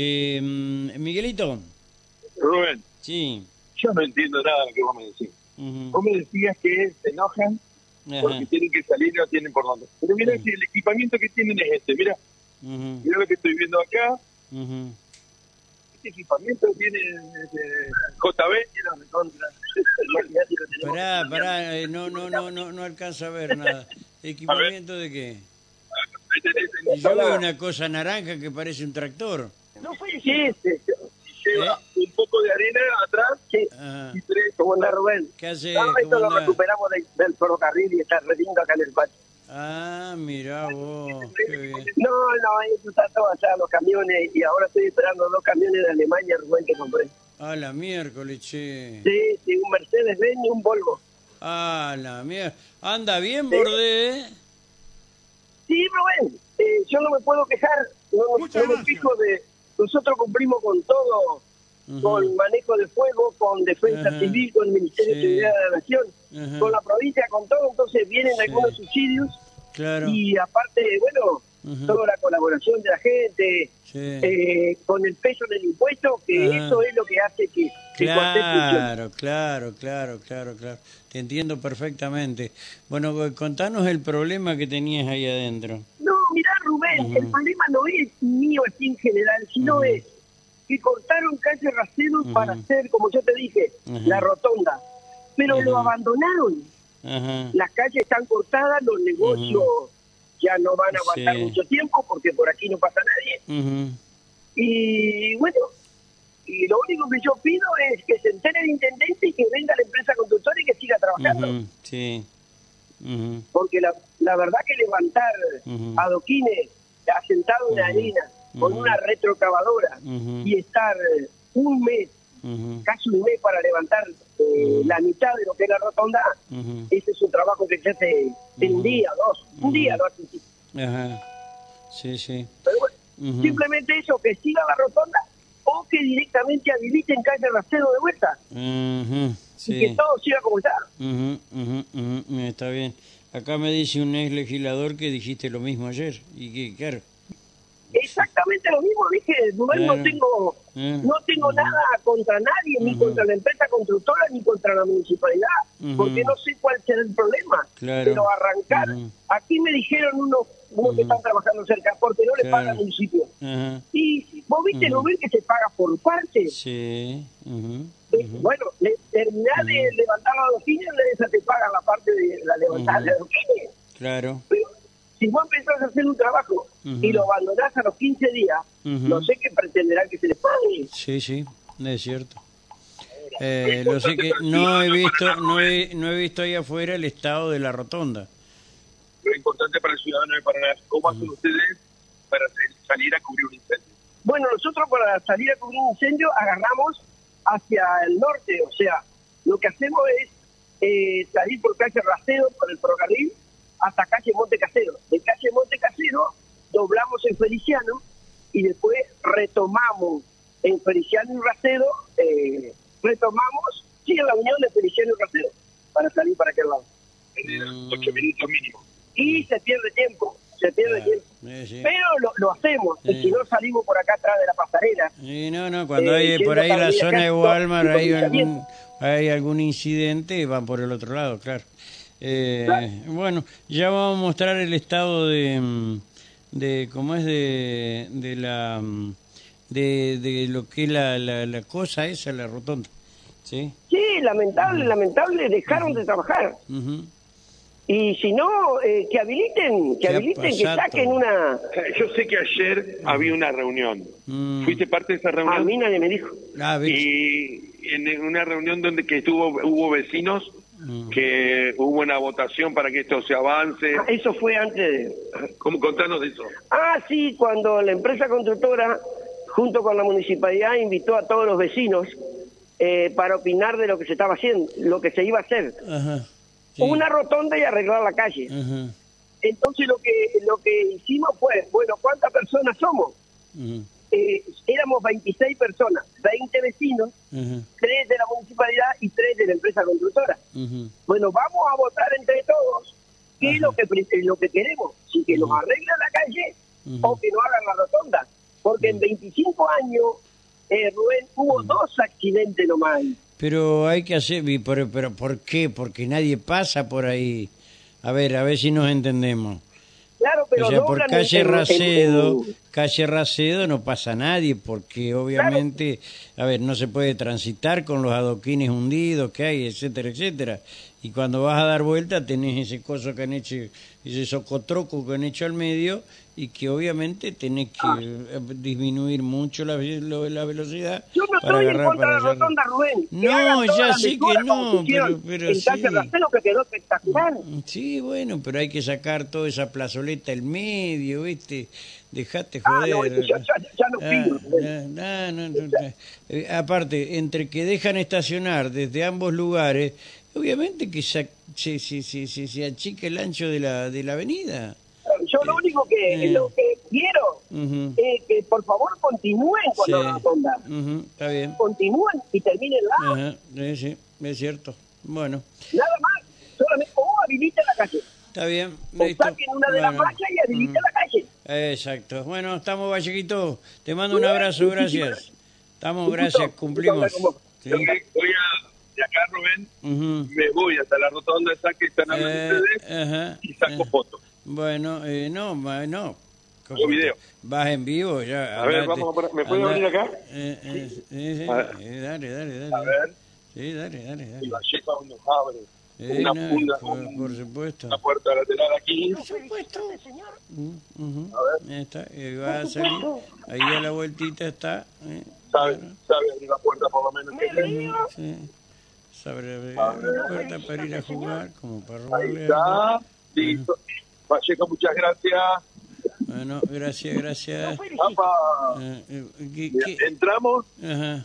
Eh, Miguelito. Rubén, Sí. yo no entiendo nada de lo que vos me decís. Ujú. Vos me decías que se enojan porque tienen que salir y no tienen por dónde. Pero mira si el equipamiento que tienen es este. Mira, Ujú. mira lo que estoy viendo acá. Este equipamiento tiene eh, JB y los. Pará, pará, eh, no, no, no, no, no alcanza a ver nada. ¿Equipamiento de qué? Y yo veo una cosa naranja que parece un tractor. No fue ese. Lleva un poco de arena atrás Ajá. y tres. ¿Cómo anda Rubén? ¿Qué hace? No, esto ¿Cómo lo recuperamos de- del ferrocarril y está re lindo acá en el patio. Ah, mirá vos, qué bien. No, no, eso está todo allá, los camiones, y ahora estoy esperando dos camiones de Alemania, Rubén, que compré. Ah, la miércoles, che. Sí, sí, un Mercedes-Benz y un Volvo. Ah, la mierda. Anda bien, Bordé, ¿eh? Sí, Rubén, eh, yo no me puedo quejar, no, no- me fijo de... Nosotros cumplimos con todo, con manejo de fuego, con defensa civil, con el Ministerio Sí. de Seguridad de la Nación, con la provincia, con todo, entonces vienen Sí. algunos subsidios Claro. y aparte, bueno, toda la colaboración de la gente, Sí. eh, con el peso del impuesto, que eso es lo que hace que. Claro, claro, claro, claro, claro. Te entiendo perfectamente. Bueno, eh, contanos el problema que tenías ahí adentro. El problema no es mío así en general, sino es que cortaron calle Racedo Ujú. para hacer, como yo te dije, la rotonda, pero lo abandonaron. Las calles están cortadas, los negocios ya no van a aguantar Sí. mucho tiempo porque por aquí no pasa nadie. Y bueno, y lo único que yo pido es que se entere el intendente y que venga la empresa constructora y que siga trabajando. Sí. Porque la, la verdad que levantar Ujú. adoquines asentado en la Ujú. arena con una retrocavadora y estar eh, un mes, casi un mes para levantar eh, la mitad de lo que es la rotonda, ese es un trabajo que se hace en un día, dos, un día lo hace. sí. Ajá. Sí, sí. Pero bueno, Ujú. simplemente eso, que siga la rotonda o que directamente habiliten calle Racedo de vuelta Ujú. y que Sí. todo siga como está. Está bien. Acá me dice un ex legislador que dijiste lo mismo ayer. Y que, claro. Exactamente lo mismo, dije, Claro. no tengo, Eh. no tengo nada contra nadie, ni contra la empresa constructora, ni contra la municipalidad, porque no sé cuál será el problema. Claro. Pero arrancar, aquí me dijeron unos, unos que están trabajando cerca, porque no le Claro. pagan al municipio. Y vos viste, Ujú. Rubén, que se paga por partes. Sí. Eh. Bueno, le, terminar de levantar la adoquines, esa te parte de la levantada de. Claro. Pero si vos empezás a hacer un trabajo y lo abandonás a los 15 días, no sé qué pretenderán que se les pague. Sí, sí. Es cierto. Eh, lo sé que no he visto, no he, no he visto ahí afuera el estado de la rotonda. Lo importante para el ciudadano de Paraná cómo hacen ustedes para salir a cubrir un incendio. Bueno, nosotros para salir a cubrir un incendio agarramos hacia el norte, o sea, lo que hacemos es eh, salir por calle Racedo, por el ferrocarril, hasta calle Monte Casero. De calle Monte Casero doblamos en Feliciano y después retomamos en Feliciano y Racedo, eh, retomamos, sí, en la unión de Feliciano y Racedo, para salir para aquel lado. Mm. Ocho minutos mínimo. Y se pierde tiempo, se pierde Claro. tiempo. Sí. Pero lo, lo hacemos, y Sí. si no salimos por acá atrás de la pasarela. Y no, no, cuando Eh, hay por ahí la zona de hay algún, hay algún incidente, van por el otro lado, claro. Eh, Claro. Bueno, ya vamos a mostrar el estado de, mm, de cómo es de, de la mm, de, de lo que es la, la, la cosa esa, la rotonda. ¿Sí? Sí, lamentable, lamentable, dejaron de trabajar. Y si no, eh, que habiliten, que ¿Qué ha habiliten, que saquen una... Yo sé que ayer había una reunión. Mm. ¿Fuiste parte de esa A reunión? mí nadie me dijo. Ah. Y en una reunión donde que estuvo hubo vecinos Mm. que hubo una votación para que esto se avance. Ah, Eso fue antes de... ¿Cómo contanos de eso? Ah, sí, cuando la empresa constructora, junto con la municipalidad, invitó a todos los vecinos eh, para opinar de lo que se estaba haciendo, lo que se iba a hacer. Ajá. Sí. Una rotonda y arreglar la calle. Ajá. Entonces lo que lo que hicimos fue, bueno, ¿cuántas personas somos? Eh, éramos 26 personas, 20 vecinos, Ajá. 3 de la municipalidad y 3 de la empresa constructora. Bueno, vamos a votar entre todos qué es lo que, lo que queremos, si que nos arreglan la calle o que nos hagan la rotonda. Porque en 25 años, eh, Rubén, hubo dos accidentes nomás. Pero hay que hacer, por- pero ¿por qué? Porque nadie pasa por ahí. A ver, a ver si nos entendemos. Claro, pero o sea, por calle Racedo, calle Racedo no pasa nadie, porque obviamente, a ver, no se puede transitar con los adoquines hundidos que hay, etcétera, etcétera. Y cuando vas a dar vuelta tenés ese coso que han hecho, ese socotroco que han hecho al medio y que obviamente tenés que Ah. eh, disminuir mucho la, lo- la velocidad Yo no para estoy en contra de la rotonda, Rubén. No, ya sé que no, pero- pero sí. Que quedó espectacular. Sí, bueno, pero hay que sacar toda esa plazoleta del medio, ¿viste? Dejate Ah, joder. no, eso ya, ya, ya no Ah, pido. No, no, no, no. Eh, aparte, entre que dejan estacionar desde ambos lugares, obviamente que se, se, se, se, achica el ancho de la, de la avenida. Yo lo único que, Eh. lo que quiero Ujú. es que por favor continúen con Sí. la rotonda. Ujú, está bien. Continúen y terminen la. Ajá, sí, sí, es cierto. Bueno, Nada más. Solamente o habiliten la calle. está bien. O Listo. saquen una de las Bueno. fallas y habiliten la calle. Exacto. Bueno, estamos, Vallequito. Te mando un abrazo, gracias. Estamos, gracias, cumplimos. Sí. Voy a, de acá, Rubén, me voy hasta la rotonda esa que están hablando Eh, ustedes ajá, y saco eh. fotos. Bueno, eh, no, no. Hago video. Vas en vivo ya. A ver, vamos a ¿me puede venir acá? Eh, eh, sí, sí, A ver. eh, dale, dale, dale. A ver, Sí, dale, dale, y dale. la lleva nos abre Eh, una, no, una- por, un- por supuesto. una puerta lateral aquí. Mm, ujú. Ahí está, y va a salir. Ahí a la vueltita está. eh, Sabe, claro. sabe abrir la puerta por lo menos. que- Sí. Sabe abrir la puerta para ir a jugar, como para Ahí robarle. está, listo. Vallejo, muchas gracias. Bueno, gracias, gracias. Eh, eh, ¿qué- qué? entramos Ajá.